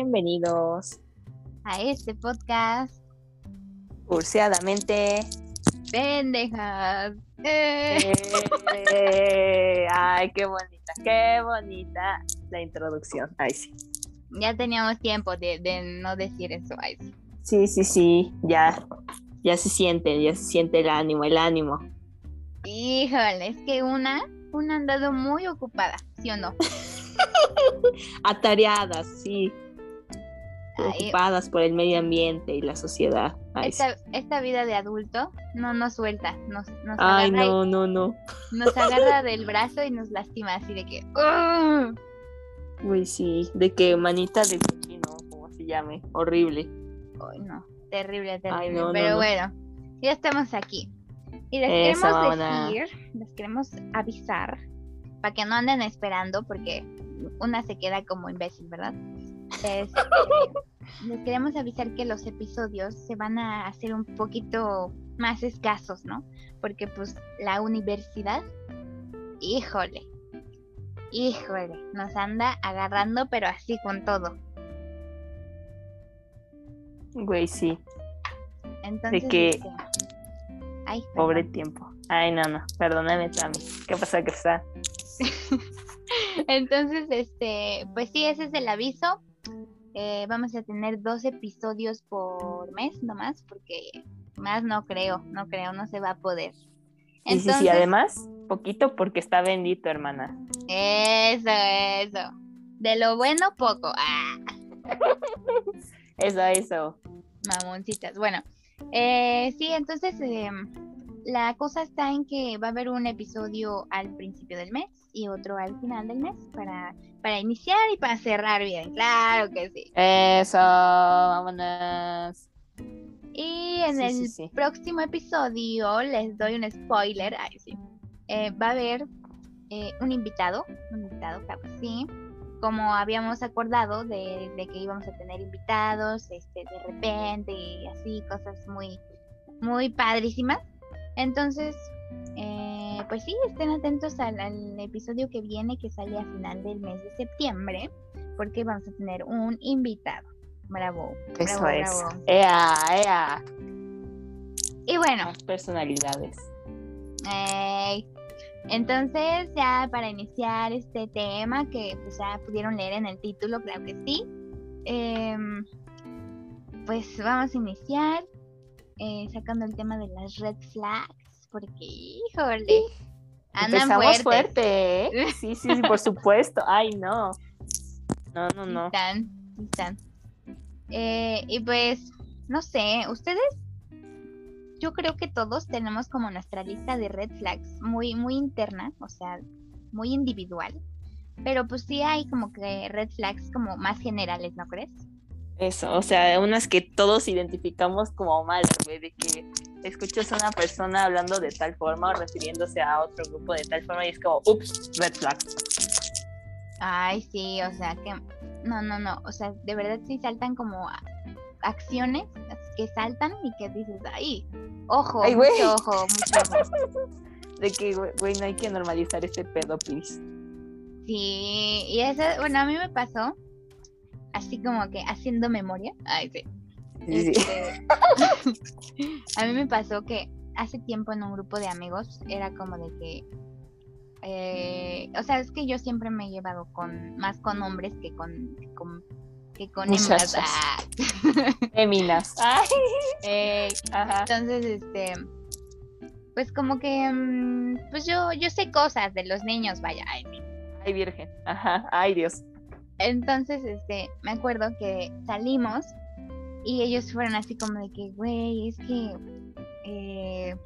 Bienvenidos a este podcast. Curseadamente. Pendejas. Eh. Eh, ay, qué bonita, qué bonita la introducción. Ay, sí. Ya teníamos tiempo de, de no decir eso. Ay, sí. Sí, sí, sí, ya, ya se siente, ya se siente el ánimo, el ánimo. Híjole, es que una, una ha andado muy ocupada, ¿sí o no? Atareadas, sí. Preocupadas por el medio ambiente y la sociedad. Ay, esta, esta vida de adulto no nos suelta, nos, nos, Ay, agarra, y- no, no, no. nos agarra del brazo y nos lastima así de que... Uy, sí, de que manita de cochino, como se llame, horrible. Ay, no, terrible, terrible. Ay, no, no, Pero no. bueno, ya estamos aquí. Y les Eso, queremos decir, les queremos avisar, para que no anden esperando, porque una se queda como imbécil, ¿verdad? Este, les queremos avisar que los episodios se van a hacer un poquito más escasos, ¿no? Porque pues la universidad, híjole, híjole, nos anda agarrando, pero así con todo. Güey, sí, Entonces, que- este, ay, pobre tiempo. Ay, no, no, perdóname, Tami. ¿Qué pasa, qué pasa? Entonces, este, pues sí, ese es el aviso. Eh, vamos a tener dos episodios por mes nomás, porque más no creo, no creo, no se va a poder. Sí, sí, sí, además, poquito porque está bendito, hermana. Eso, eso. De lo bueno, poco. Ah, Eso, eso. mamoncitas. Bueno, eh, sí, entonces em, la cosa está en que va a haber un episodio al principio del mes y otro al final del mes para, para iniciar y para cerrar bien. Claro que sí. Eso, vámonos. Y en Sí, el sí, sí. próximo episodio les doy un spoiler. Ay, sí. Eh, va a haber eh, un invitado. Un invitado, claro sí. Como habíamos acordado de, de que íbamos a tener invitados este, de repente y así, cosas muy, muy padrísimas. Entonces, eh, pues sí, estén atentos al, al episodio que viene, que sale a final del mes de septiembre, porque vamos a tener un invitado. Bravo. Eso bravo, es. bravo. Ea, ea. Y bueno, Personalidades. Ey. Entonces, ya para iniciar este tema, que pues ya pudieron leer en el título, claro que sí, em, pues vamos a iniciar eh, sacando el tema de las red flags, porque, híjole, andan Empezamos fuertes. fuerte, ¿eh? Sí, sí, sí, por supuesto. Ay, no. No, no, Sí no. Están, sí están. Eh, y pues, no sé, ustedes, yo creo que todos tenemos como nuestra lista de red flags muy, muy interna, o sea, muy individual. Pero pues sí hay como que red flags como más generales, ¿no crees? Eso, o sea, unas que todos identificamos como malas, güey, de que escuchas a una persona hablando de tal forma o refiriéndose a otro grupo de tal forma y es como, ups, red flag. Ay, sí, o sea, que no, no, no, o sea, de verdad sí saltan como acciones que saltan y que dices, ay, ojo, Ay, mucho ojo, mucho ojo. De que, güey, no hay que normalizar este pedo, please. Sí, y eso, bueno, a mí me pasó así como que haciendo memoria. Ay, sí. Sí, sí. Este, a mí me pasó que hace tiempo en un grupo de amigos era como de que, eh, o sea, es que yo siempre me he llevado con más con hombres que con que con, que con hembras. Ah, Féminas. Eh, ajá. entonces, este, pues como que, mm, pues yo, yo sé cosas de los niños, vaya. Ay. Ay, virgen. Ajá. Ay, Dios. Entonces, este, me acuerdo que salimos y ellos fueron así como de que, güey, es que, eh,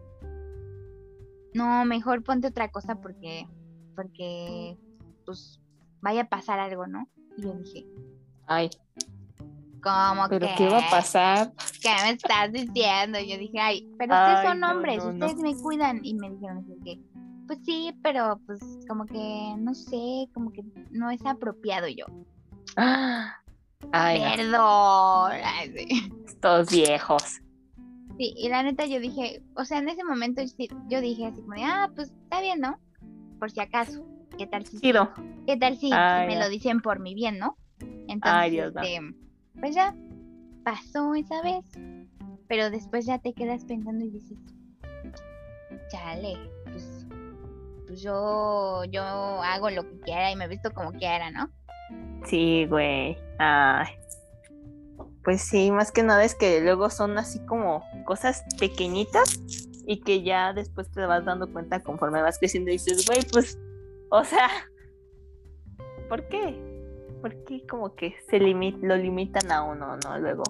no, mejor ponte otra cosa porque, porque, pues, vaya a pasar algo, ¿no? Y yo dije, Ay, ¿cómo pero que? ¿qué va a pasar? ¿Qué me estás diciendo? Y yo dije, ay, pero ustedes Ay, son no, hombres, no, no. ustedes me cuidan. Y me dijeron que, pues sí, pero pues como que, no sé, como que no es apropiado yo. Ah, Ay, no, Perdón. Sí. estos viejos. Sí, y la neta yo dije, o sea, en ese momento sí- yo dije así como de, ah, pues está bien, ¿no? Por si acaso. ¿Qué tal si, Chido. qué tal si, si Ah, me lo dicen por mi bien, ¿no? Entonces, Ay, Dios, no. este, pues ya pasó esa vez, pero después ya te quedas pensando y dices, chale, pues, pues yo, yo hago lo que quiera y me visto como quiera, ¿no? Sí, güey. Ay. Pues sí, más que nada es que luego son así como cosas pequeñitas y que ya después te vas dando cuenta conforme vas creciendo y dices, güey, pues, o sea, ¿por qué? ¿Por qué como que se limi- lo limitan a uno, no? Luego,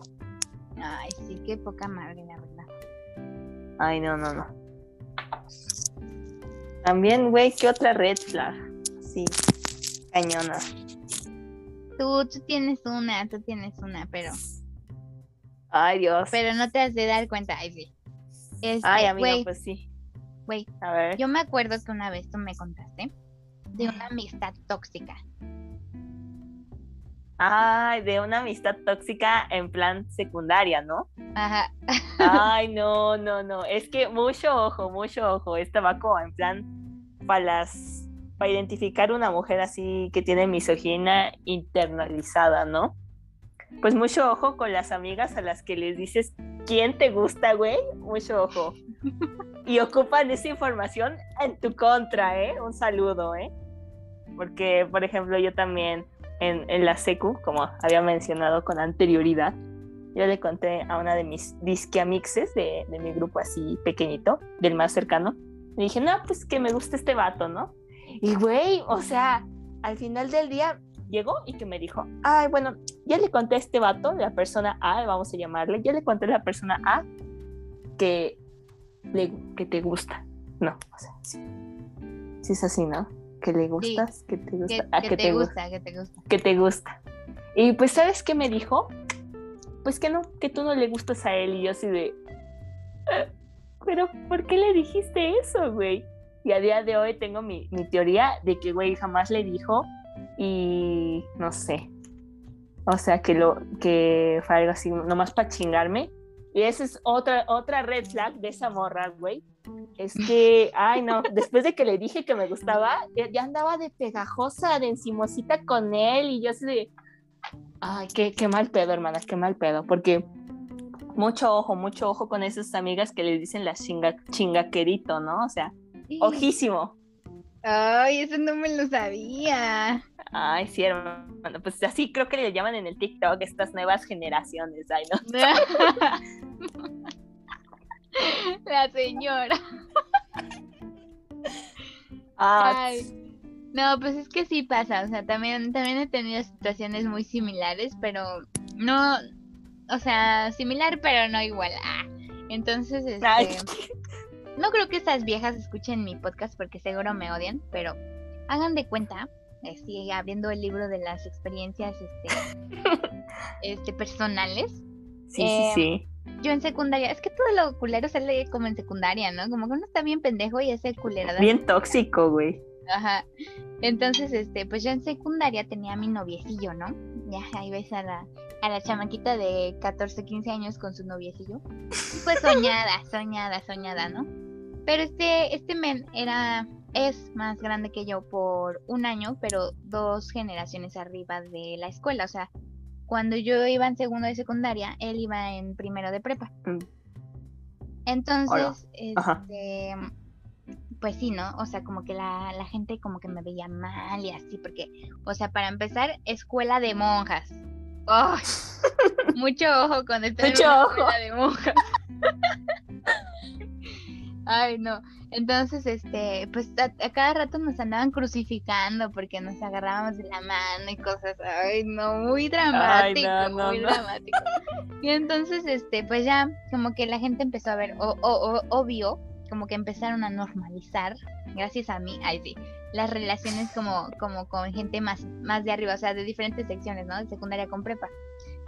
Ay, sí, qué poca madre, la verdad. ay, no, no, no. También, güey, ¿qué otra red flag? Sí, cañona. Tú, tú tienes una, tú tienes una, pero, Ay, Dios. pero no te has de dar cuenta, ay, sí. Este, Ay, amigo, pues sí. güey, A ver. yo me acuerdo que una vez tú me contaste de una amistad tóxica. Ay, de una amistad tóxica en plan secundaria, ¿no? Ajá. Ay, no, no, no. Es que mucho ojo, mucho ojo. Esta va como en plan para las para identificar una mujer así que tiene misoginia internalizada, ¿no? Pues mucho ojo con las amigas a las que les dices quién te gusta, güey. Mucho ojo. Y ocupan esa información en tu contra, ¿eh? Un saludo, ¿eh? Porque, por ejemplo, yo también en, en la secu, como había mencionado con anterioridad, yo le conté a una de mis disquiamixes de, de mi grupo así pequeñito, del más cercano. Le dije, no, pues que me gusta este vato, ¿no? Y güey, o sea, al final del día llegó y que me dijo, ay, bueno, ya le conté a este vato, la persona A, vamos a llamarle, ya le conté a la persona A que, le, que te gusta. No, o sea, sí. Sí es así, ¿no? Que le gustas, que te gusta, Que, ah, que te gusta, que te gusta. que te gusta. Y pues, ¿sabes qué me dijo? Pues que no, que tú no le gustas a él. Y yo así de. "Eh, Pero, ¿por qué le dijiste eso, güey? Y a día de hoy tengo mi, mi teoría de que, güey, jamás le dijo. Y no sé. O sea, que lo que fue algo así, nomás para chingarme. Y esa es otra, otra red flag de esa morra, güey. Es que, ay, no, después de que le dije que me gustaba, ya, andaba de pegajosa, de encimosita con él. Y yo así de, ay, qué, qué mal pedo, hermana, qué mal pedo. Porque mucho ojo, mucho ojo con esas amigas que les dicen la chinga, chingaquerito, ¿no? O sea, ojísimo. Ay, eso no me lo sabía. Ay, sí, hermano. Pues así creo que le llaman en el TikTok estas nuevas generaciones. Ay, no. La señora. Ah, Ay. No, pues es que sí pasa, o sea, también, también he tenido situaciones muy similares, pero no, o sea, similar pero no igual. Ah, entonces, este, Ay. no creo que estas viejas escuchen mi podcast porque seguro me odian, pero hagan de cuenta, así abriendo el libro de las experiencias, este, este personales. sí, eh, sí, sí. Yo en secundaria, es que todo lo culero sale como en secundaria, ¿no? Como que uno está bien pendejo y hace culerada. Bien tóxico, güey. Ajá. Entonces, este, pues yo en secundaria tenía a mi noviecillo, ¿no? Ya ahí ves a la, a la chamaquita de 14, 15 años con su noviecillo. Pues soñada, soñada, soñada, ¿no? Pero este, este men era, es más grande que yo por un año, pero dos generaciones arriba de la escuela. O sea, cuando yo iba en segundo de secundaria, él iba en primero de prepa. Mm. Entonces, Ajá. este, pues sí, ¿no? O sea, como que la, la gente como que me veía mal y así, porque, o sea, para empezar, escuela de monjas. ¡Ay! Mucho ojo con estar en ojo. escuela de monjas. Ay, no. Entonces, este, pues a, a cada rato nos andaban crucificando porque nos agarrábamos de la mano y cosas. Ay, no, muy dramático, no, no, muy no. dramático. Y entonces, este, pues ya, como que la gente empezó a ver, o, o, o- obvio, como que empezaron a normalizar, gracias a mí, ay sí, las relaciones como, como con gente más, más de arriba, o sea, de diferentes secciones, ¿no? De secundaria con prepa.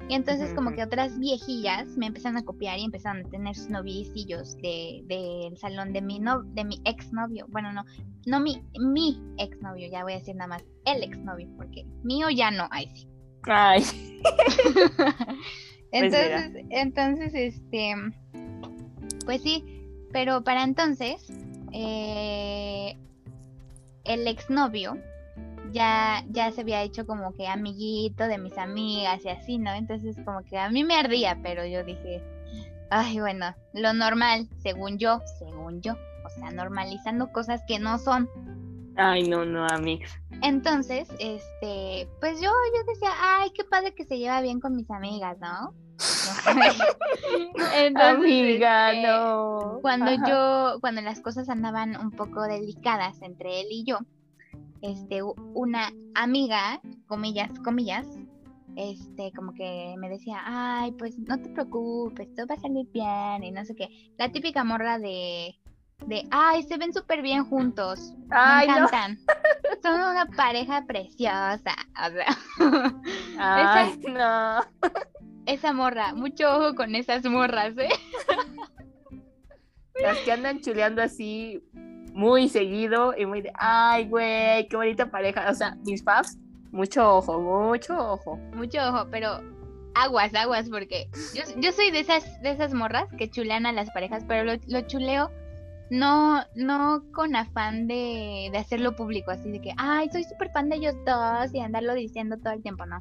Y entonces como que otras viejillas me empezaron a copiar y empezaron a tener sus noviecillos de, del salón de mi no, de mi exnovio. Bueno, no, no mi, mi exnovio, ya voy a decir nada más el exnovio, porque mío ya no, ay sí. Ay, entonces, entonces, este, pues sí, pero para entonces, eh, el exnovio ya, ya se había hecho como que amiguito de mis amigas y así, ¿no? Entonces como que a mí me ardía, pero yo dije, ay, bueno, lo normal, según yo, según yo, o sea, normalizando cosas que no son. Ay, no, no, amigos. Entonces, este, pues yo, yo decía, ay, qué padre que se lleva bien con mis amigas, ¿no? Amiga, este, no. Cuando yo, cuando las cosas andaban un poco delicadas entre él y yo, este, una amiga, comillas, comillas, este, como que me decía, ay, pues no te preocupes, todo va a salir bien y no sé qué. La típica morra de, de, ay, se ven súper bien juntos, Ay, me no. encantan. Son una pareja preciosa, o sea, Ay, no. esa morra, mucho ojo con esas morras, ¿eh? Las que andan chuleando así muy seguido y muy de, ay, güey, qué bonita pareja. O sea, mis paps, mucho ojo, mucho ojo. Mucho ojo, pero aguas, aguas, porque yo, yo soy de esas, de esas morras que chulean a las parejas, pero lo, lo chuleo no, no con afán de, de hacerlo público, así de que, ay, soy súper fan de ellos dos y andarlo diciendo todo el tiempo, no.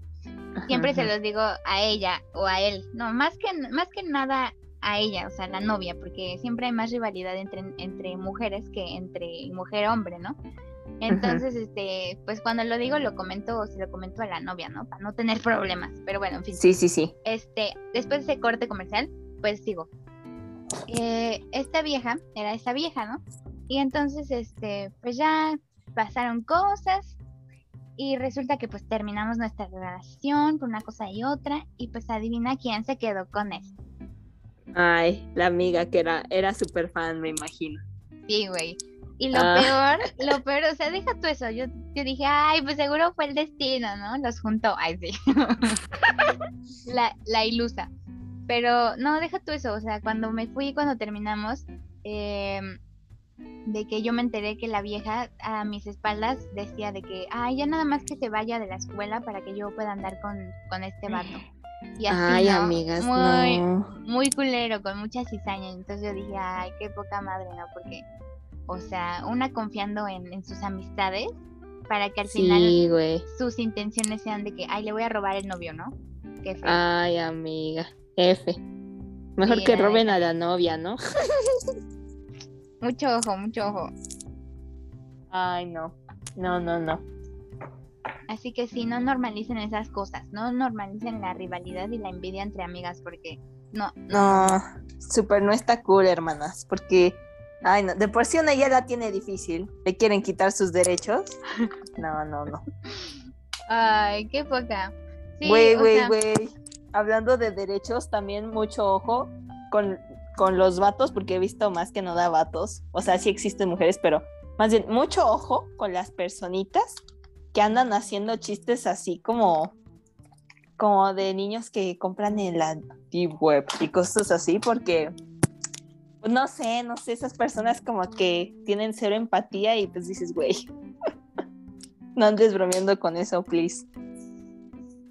Siempre se Ajá. los digo a ella o a él, no, más que, más que nada a ella, o sea, la novia, porque siempre hay más rivalidad entre, entre mujeres que entre mujer-hombre, ¿no? Entonces, este, pues cuando lo digo lo comento, se lo comento a la novia, ¿no? Para no tener problemas, pero bueno, en fin Sí, sí, sí. este, después de ese corte comercial, pues sigo. Eh, esta vieja, era esta vieja, ¿no? Y entonces, este, pues ya pasaron cosas y resulta que pues terminamos nuestra relación por una cosa y otra y pues adivina quién se quedó con él. Ay, la amiga que era, era súper fan, me imagino. Sí, güey. Y lo Ah. peor, lo peor, o sea, deja tú eso. Yo, yo dije, ay, pues seguro fue el destino, ¿no? Los juntó. Ay, sí. la, la ilusa. Pero no, deja tú eso. O sea, cuando me fui, cuando terminamos, em, de que yo me enteré que la vieja a mis espaldas decía de que, ay, ya nada más que se vaya de la escuela para que yo pueda andar con, con este vato. Y así, Ay, ¿no? amigas, Muy, no. muy culero, con mucha cizaña. Entonces yo dije, ay, qué poca madre, ¿no? Porque, o sea, una confiando en, en sus amistades para que al final güey. sus intenciones sean de que, ay, le voy a robar el novio, ¿no? Qué feo. Ay, amiga. F. Mejor Sí, que roben a la novia, ¿no? Mucho ojo, mucho ojo. Ay, no. No, no, no. Así que sí, no normalicen esas cosas, no normalicen la rivalidad y la envidia entre amigas, porque no, No, súper no está cool, hermanas, porque, ay, no, de por sí una ya la tiene difícil, le quieren quitar sus derechos. No, no, no. ay, qué poca. Sí, Güey, güey, güey. Hablando de derechos, también mucho ojo con, con los vatos, porque he visto más que no da vatos. O sea, sí existen mujeres, pero más bien, mucho ojo con las personitas que andan haciendo chistes así como, como de niños que compran en la deep web y cosas así, porque pues, no sé, no sé, esas personas como que tienen cero empatía y pues dices, güey, no andes bromeando con eso, please.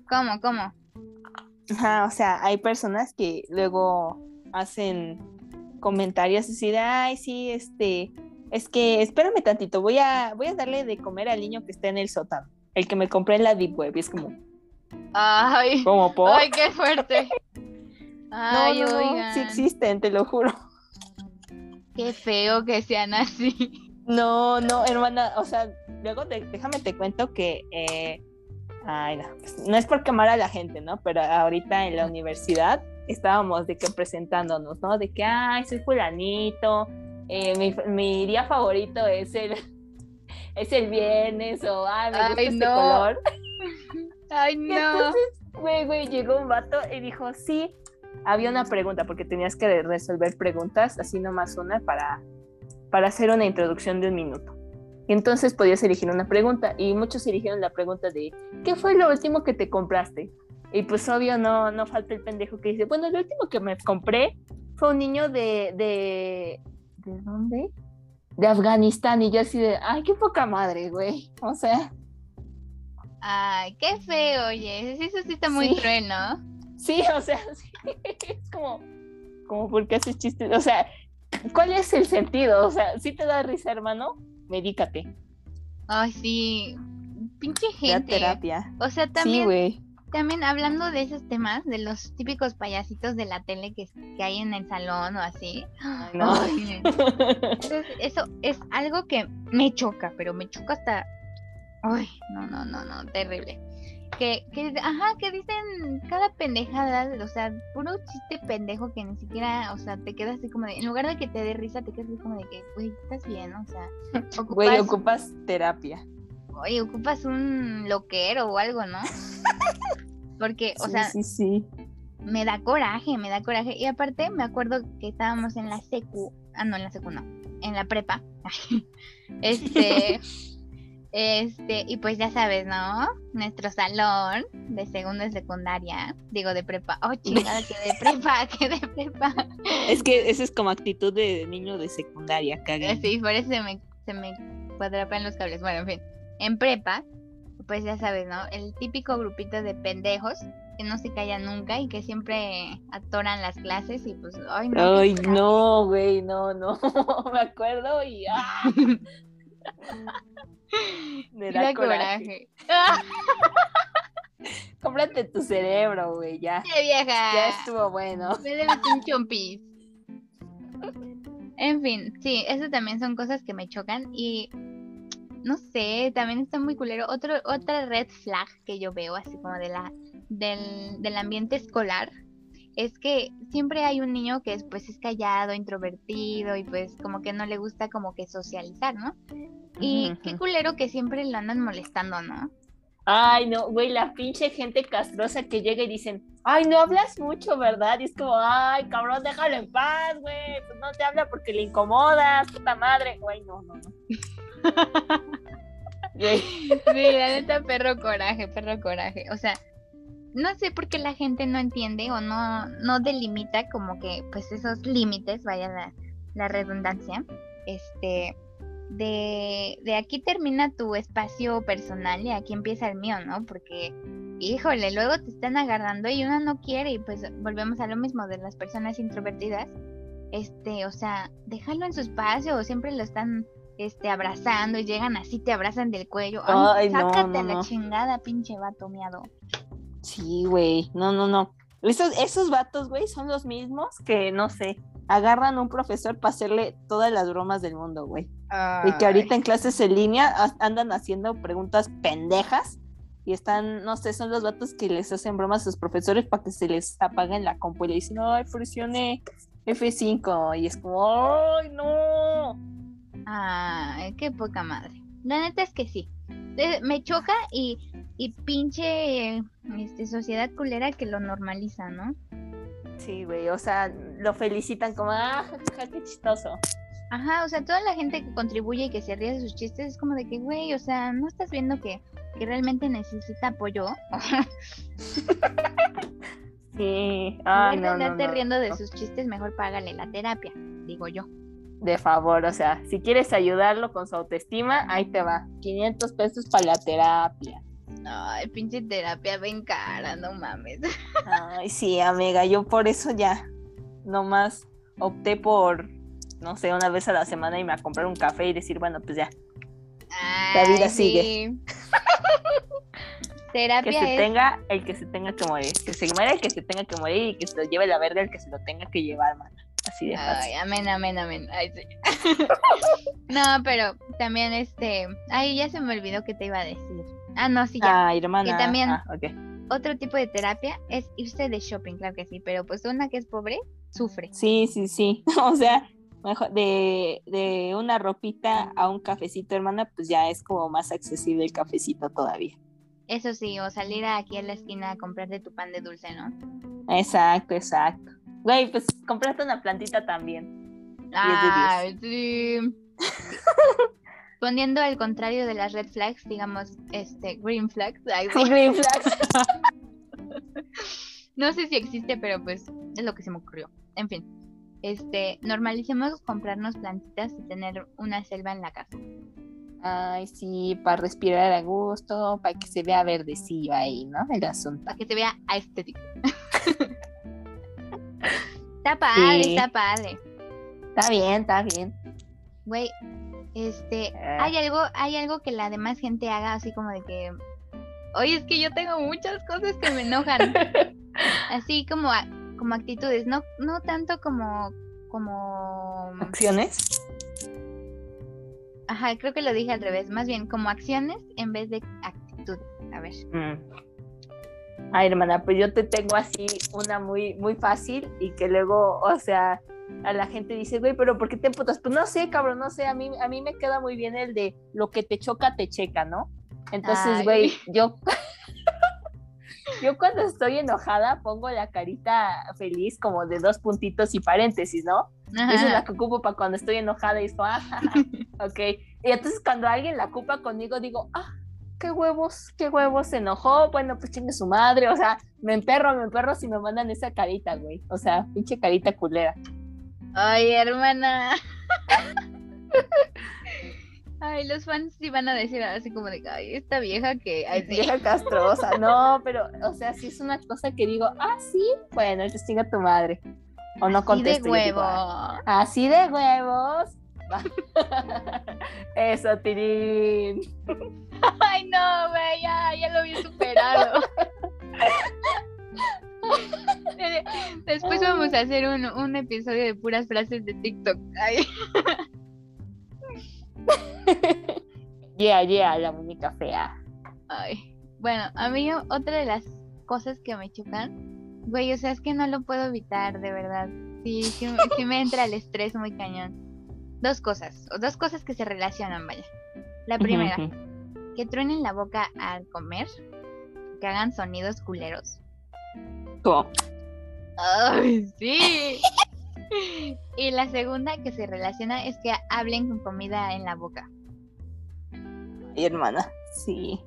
¿Cómo, cómo? Ajá, o sea, hay personas que luego hacen comentarios así de, ay, sí, este, es que espérame tantito, voy a, voy a darle de comer al niño que está en el sótano, el que me compré en la Deep Web, y es como, Ay, como por? ay, qué fuerte. no, Ay, no, no, oigan, sí existen, te lo juro. qué feo que sean así. No, no, hermana, o sea, luego te- déjame te cuento que, eh, ay, no, pues, no es por quemar a la gente, ¿no? Pero ahorita en la universidad estábamos de que presentándonos, ¿no? De que, ay, soy fulanito, eh, mi, mi día favorito es el, es el viernes, o, ay, me gusta Ay, este no. color. Ay, Y no. entonces, güey, güey, llegó un vato y dijo, sí, había una pregunta, porque tenías que resolver preguntas, así nomás una, para, para hacer una introducción de un minuto. Y entonces podías elegir una pregunta, y muchos eligieron la pregunta de, ¿qué fue lo último que te compraste? Y pues obvio no, no falta el pendejo que dice, bueno, lo último que me compré fue un niño de, de, ¿de dónde? De Afganistán, y yo así de, ay, qué poca madre, güey. O sea, Ay, qué feo, oye. Sí, Eso sí está muy Sí. cruel, ¿no? Sí, o sea, sí, es como, como porque haces chistes, o sea, ¿cuál es el sentido? O sea, si te da risa, hermano, medícate. Ay, sí. pinche gente. terapia. O sea, Sí, también, güey. También hablando de esos temas, de los típicos payasitos de la tele que, que hay en el salón o así. Ay, no. Ay, eso es algo que me choca, pero me choca hasta. Ay, no, no, no, no, terrible. Que, que, ajá, que dicen cada pendejada, o sea, puro chiste pendejo que ni siquiera, o sea, te quedas así como de, en lugar de que te dé risa, te quedas así como de que, güey, estás bien, o sea, Güey, ocupas, ocupas terapia. Oye, ocupas un loquero o algo, ¿no? Porque, o Sí, sea, sí, sí. me da coraje, me da coraje. Y aparte me acuerdo que estábamos en la secu, ah no, en la secu no, en la prepa. este, este, y pues ya sabes, ¿no? Nuestro salón de segundo de secundaria, digo de prepa. Oh, chingada, que de prepa, que de prepa. Es que esa es como actitud de niño de secundaria, caga. Sí, por eso se me, se me cuadrapan los cables. Bueno, en fin, en prepa, pues ya sabes, ¿no? El típico grupito de pendejos que no se callan nunca y que siempre atoran las clases y pues, ay, no. Ay, coraje. no, güey, no, no. Me acuerdo y ¡ah! Me da da coraje. ¡Ah, Cómprate tu cerebro, güey, ya. qué vieja! Ya estuvo bueno. Me debes un chompis. En fin, sí, eso también son cosas que me chocan y no sé, también está muy culero. Otro, otra red flag que yo veo así como de la del, del ambiente escolar es que siempre hay un niño que es, pues es callado, introvertido y pues como que no le gusta como que socializar, ¿no? Y qué culero que siempre lo andan molestando, ¿no? Ay, no, güey, la pinche gente castrosa que llega y dicen, ay, no hablas mucho, ¿verdad? Y es como, ay, cabrón, déjalo en paz, güey. Pues no te habla porque le incomodas, puta madre. Güey, no, no, no. Sí, la neta, perro coraje, perro coraje. O sea, no sé por qué la gente no entiende o no, no delimita como que, pues, esos límites, vaya la, la redundancia, este, de, de aquí termina tu espacio personal y aquí empieza el mío, ¿no? Porque, híjole, luego te están agarrando y uno no quiere y pues volvemos a lo mismo de las personas introvertidas. Este, o sea, déjalo en su espacio o siempre lo están este, abrazando y llegan así, te abrazan del cuello. Ay, Ay, no, sácate no, a la no. chingada, pinche vato miado. Sí, güey, no, no, no. Esos, esos vatos, güey, son los mismos que, no sé, agarran a un profesor para hacerle todas las bromas del mundo, güey. Y que ahorita en clases en línea andan haciendo preguntas pendejas y están, no sé, son los vatos que les hacen bromas a sus profesores para que se les apaguen la compu y le dicen, ay, presione F5 y es como, ay, no. Ay, qué poca madre. La neta es que sí. Me choca y, y pinche este, sociedad culera que lo normaliza, ¿no? Sí, güey, o sea, lo felicitan como, ah, qué chistoso. Ajá, o sea, toda la gente que contribuye y que se ríe de sus chistes es como de que, güey, o sea, ¿no estás viendo que, que realmente necesita apoyo? Sí, de no, no, no, riendo de sus chistes, mejor págale la terapia, digo yo. De favor, o sea, si quieres ayudarlo con su autoestima, ahí te va. 500 pesos para la terapia. Ay, pinche terapia ven cara, no mames. Ay, sí, amiga, yo por eso ya nomás opté por, no sé, una vez a la semana irme a comprar un café y decir, bueno, pues ya, La vida sigue. sí. que terapia se es tenga el que se tenga que morir, que se muera el que se tenga que morir y que se lo lleve la verga el que se lo tenga que llevar, man. Así de fácil. Ay, amén, amén, amén. Ay, sí. no, pero también este. Ay, ya se me olvidó que te iba a decir. Ah, no, sí, ya. Ay, hermana. Y también- Ah. Otro tipo de terapia es irse de shopping, claro que sí. Pero pues una que es pobre, sufre. Sí, sí, sí. O sea, mejor de, de una ropita a un cafecito, hermana, pues ya es como más accesible el cafecito todavía. Eso sí, o salir aquí a la esquina a comprarte tu pan de dulce, ¿no? Exacto, exacto. Güey, pues compraste una plantita también. Ay, sí. Poniendo al contrario de las red flags, digamos, este, green flags. Ay, sí. Green flags. No sé si existe, pero pues es lo que se me ocurrió. En fin, este, normalicemos comprarnos plantitas y tener una selva en la casa. Ay, sí, para respirar a gusto, para que se vea verdecillo ahí, ¿no? El asunto. Para que se vea estético. está padre, Sí. está padre. Está bien, está bien. Güey, Este, Eh. hay algo, hay algo que la demás gente haga así como de que, oye, es que yo tengo muchas cosas que me enojan, así como, como actitudes, no, no tanto como, como, ¿Acciones? ajá, creo que lo dije al revés, más bien como acciones en vez de actitudes. A ver, Mm. Ay, hermana, pues yo te tengo así una muy, muy fácil y que luego, o sea, a la gente dice, güey, pero ¿por qué te emputas? Pues no sé, cabrón, no sé, a mí, a mí me queda muy bien el de lo que te choca, te checa, ¿no? Entonces, Ay. güey, yo, yo cuando estoy enojada pongo la carita feliz como de dos puntitos y paréntesis, ¿no? Esa es la que ocupo para cuando estoy enojada y es como, ah, ok. Y entonces cuando alguien la ocupa conmigo digo, ah, qué huevos, qué huevos, se enojó, bueno, pues chingue su madre, o sea, me emperro, me emperro si me mandan esa carita, güey. O sea, pinche carita culera. Ay, hermana. Ay, los fans sí van a decir así como de, ay, esta vieja que... Ay, sí. Vieja castrosa, no, pero, o sea, si es una cosa que digo, ah, sí, bueno, te chinga tu madre. O no Así de. "Ah, Así de huevos. Eso, Tirín. Ay, no, güey, ya, ya lo había superado. Después vamos a hacer un, un episodio de puras frases de TikTok. Ay, Yeah, yeah, la muñeca fea. ay. Bueno, a mí otra de las cosas que me chocan, güey, o sea, es que no lo puedo evitar, de verdad. Sí, sí, sí me entra el estrés muy cañón. Dos cosas, o dos cosas que se relacionan, vaya. La primera, que truenen la boca al comer, que hagan sonidos culeros. ¿Cómo? ¡Ay, sí! Y la segunda que se relaciona es que hablen con comida en la boca. Ay, hermana, sí.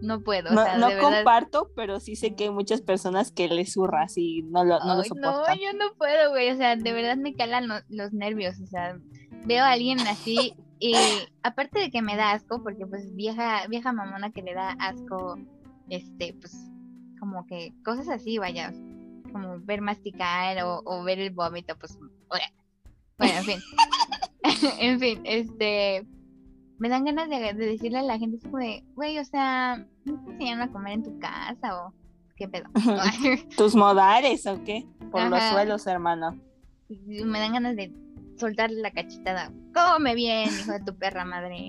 No puedo, o No, sea, no de verdad. comparto, pero sí sé que hay muchas personas que les zurra, así no lo, no lo soportan. yo no puedo, güey. O sea, de verdad me calan lo- los nervios. O sea, veo a alguien así y aparte de que me da asco, porque pues vieja, vieja mamona que le da asco, este, pues, como que cosas así, vaya, como ver masticar o, o ver el vómito, pues, ¡ugh! bueno, en fin. en fin, este, me dan ganas de, de decirle a la gente como de, güey, o sea, ¿no te enseñaron a comer en tu casa o qué pedo? ¿Tus modales o qué? Por los suelos, hermano. Me dan ganas de soltarle la cachetada. Come bien, hijo de tu perra madre.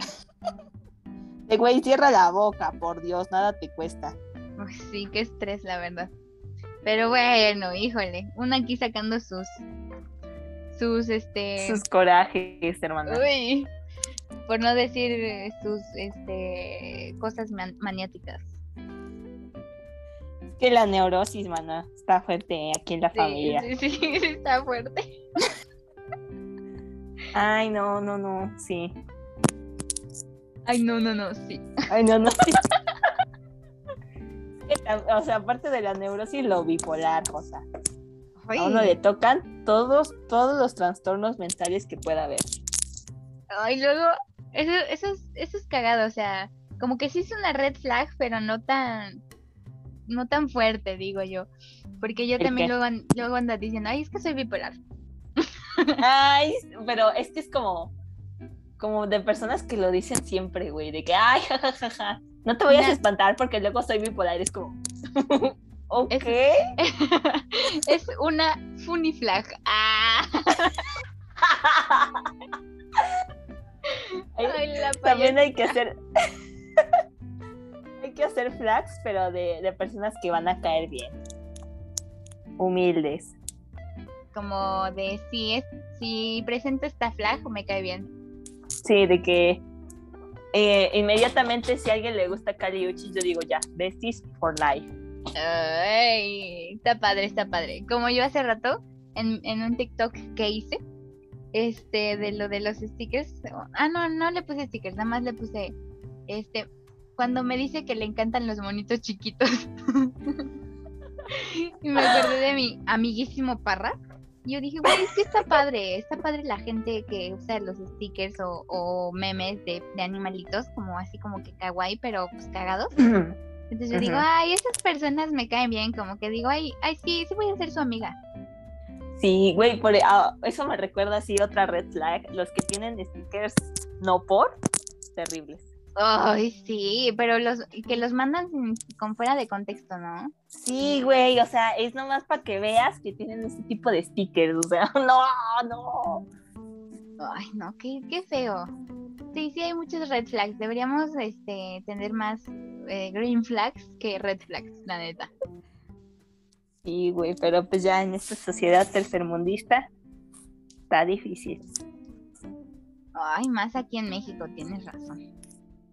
Eh, güey, cierra la boca, por Dios, nada te cuesta. Uy, sí, qué estrés, la verdad. Pero bueno, híjole, una aquí sacando sus, sus, este, Sus corajes, hermana. uy, por no decir eh, sus, este, cosas man- maniáticas. Es que la neurosis, mana, está fuerte aquí en la Sí, familia. sí, sí, sí, está fuerte. Ay, no, no, no, sí. Ay, no, no, no, sí. Ay, no, no. sí. O sea, aparte de la neurosis, lo bipolar, o sea, a uno le tocan todos, todos los trastornos mentales que pueda haber. Ay, luego, eso, eso, es, eso es cagado, o sea, como que sí es una red flag, pero no tan, no tan fuerte, digo yo. Porque yo ¿El también luego, luego ando diciendo, ay, es que soy bipolar. Ay, pero es que es como, como de personas que lo dicen siempre, güey, de que, ay, jajajaja, no te vayas a espantar porque luego soy bipolar, es como, ok. es una funny flag. Ah, Ay, También hay que hacer, hay que hacer flags, pero de, de personas que van a caer bien, humildes. Como de si es, si presento esta flag, me cae bien. Sí, de que eh, inmediatamente si a alguien le gusta Kali Uchis, yo digo ya, besties for life. Ay, está padre, está padre. Como yo hace rato, en, en un TikTok que hice, este, de lo de los stickers. Ah, no, no le puse stickers, nada más le puse, este, cuando me dice que le encantan los monitos chiquitos. y me acordé de mi amiguísimo Parra. Yo dije, güey, es que está padre, está padre la gente que usa los stickers o, o memes de, de animalitos, como así como que kawaii, pero pues cagados. Entonces yo digo, ay, esas personas me caen bien, como que digo, ay, ay, sí, sí voy a ser su amiga. Sí, güey, por ah, eso me recuerda así otra red flag, los que tienen stickers no por, terribles. Ay, sí, pero los que los mandan con fuera de contexto, ¿no? Sí, güey, o sea, es nomás para que veas que tienen ese tipo de stickers, o sea, no, no. Ay, no, qué, qué feo. Sí, sí hay muchos red flags. Deberíamos este tener más eh, green flags que red flags, la neta. Sí, güey, pero pues ya en esta sociedad tercermundista está difícil. Ay, más aquí en México, tienes razón.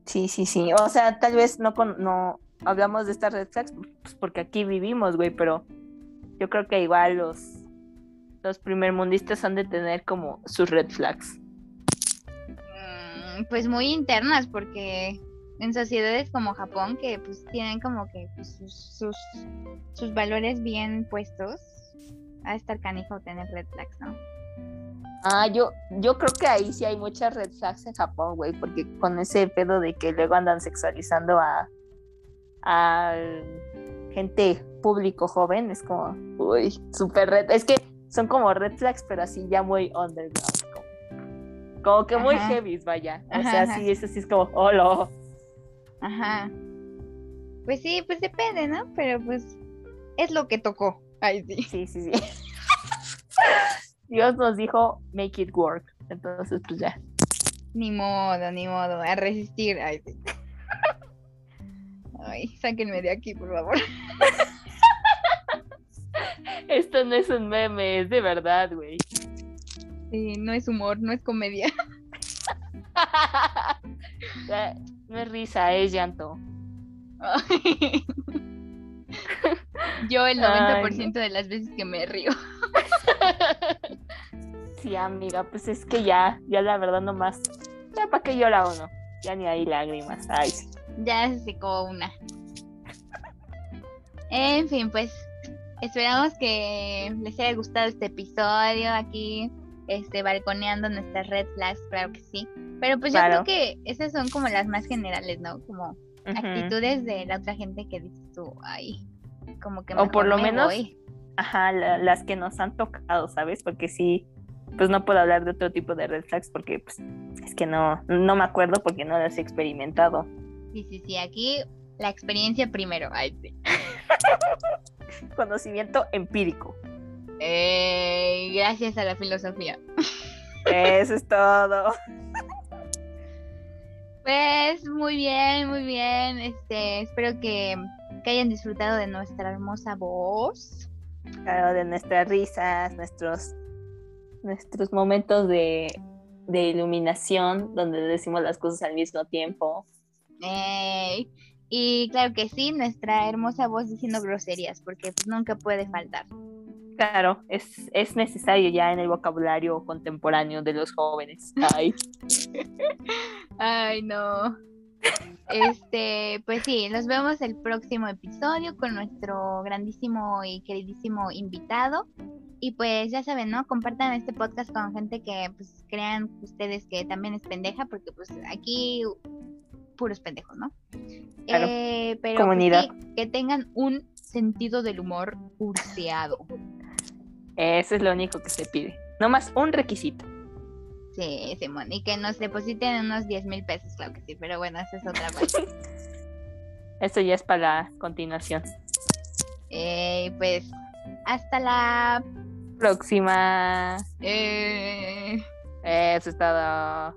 Sí, sí, sí. O sea, tal vez no con, no hablamos de estas red flags pues porque aquí vivimos, güey, pero yo creo que igual los los primermundistas han de tener como sus red flags. Mm, Pues muy internas, porque en sociedades como Japón, que pues tienen como que pues, sus, sus, sus valores bien puestos, a estar canijo tener red flags, ¿no? Ah, yo, yo creo que ahí sí hay muchas red flags en Japón, güey, porque con ese pedo de que luego andan sexualizando a, a gente público joven, es como, uy, súper red. Es que son como red flags, pero así ya muy underground, como, como que muy Ajá. heavy, vaya. O Ajá, sea, ajá. sí, eso sí es como, hola. Ajá. Pues sí, pues depende, ¿no? Pero pues es lo que tocó. Ay, sí. Sí, sí, sí. Dios nos dijo, make it work. Entonces, pues ya. Ni modo, ni modo. A resistir. Ay, sí. Ay, sáquenme de aquí, por favor. Esto no es un meme, es de verdad, güey. Sí, no es humor, no es comedia. No es risa, es llanto. Ay. Yo el Ay, 90% de las veces que me río. Sí, amiga, pues es que ya, ya la verdad nomás. Ya para qué llora uno. Ya ni hay lágrimas. Ay, sí. Ya se secó una. En fin, pues esperamos que les haya gustado este episodio aquí, este, balconeando nuestras red flags, claro que sí. Pero pues yo creo que esas son como las más generales, ¿no? Como actitudes de la otra gente que dices tú, ay, como que O por lo me menos- voy". Ajá, la- las que nos han tocado, ¿sabes? Porque sí, pues no puedo hablar de otro tipo de red flags porque pues es que no, no me acuerdo porque no las he experimentado. Sí, sí, sí, aquí la experiencia primero. Ay, sí. Conocimiento empírico. Eh, gracias a la filosofía. Eso es todo. Pues muy bien, muy bien. Este, espero que, que hayan disfrutado de nuestra hermosa voz. Claro, de nuestras risas, nuestros, nuestros momentos de, de iluminación, donde decimos las cosas al mismo tiempo. Y claro que sí, nuestra hermosa voz diciendo groserías, porque pues nunca puede faltar. Claro, es, es necesario ya en el vocabulario contemporáneo de los jóvenes. Ay, Ay, no. Este, pues sí, nos vemos el próximo episodio con nuestro grandísimo y queridísimo invitado. Y pues ya saben, ¿no? Compartan este podcast con gente que pues crean ustedes que también es pendeja, porque pues aquí puros pendejos, ¿no? Claro. Eh, pero pues, Comunidad. sí, que tengan un sentido del humor urteado. eso es lo único que se pide. No más un requisito. Sí, Simón, y que nos depositen unos 10 mil pesos, claro que sí, pero bueno, esa es otra parte. Eso ya es para la continuación. Eh, pues hasta la Próxima. eh, Eso es todo.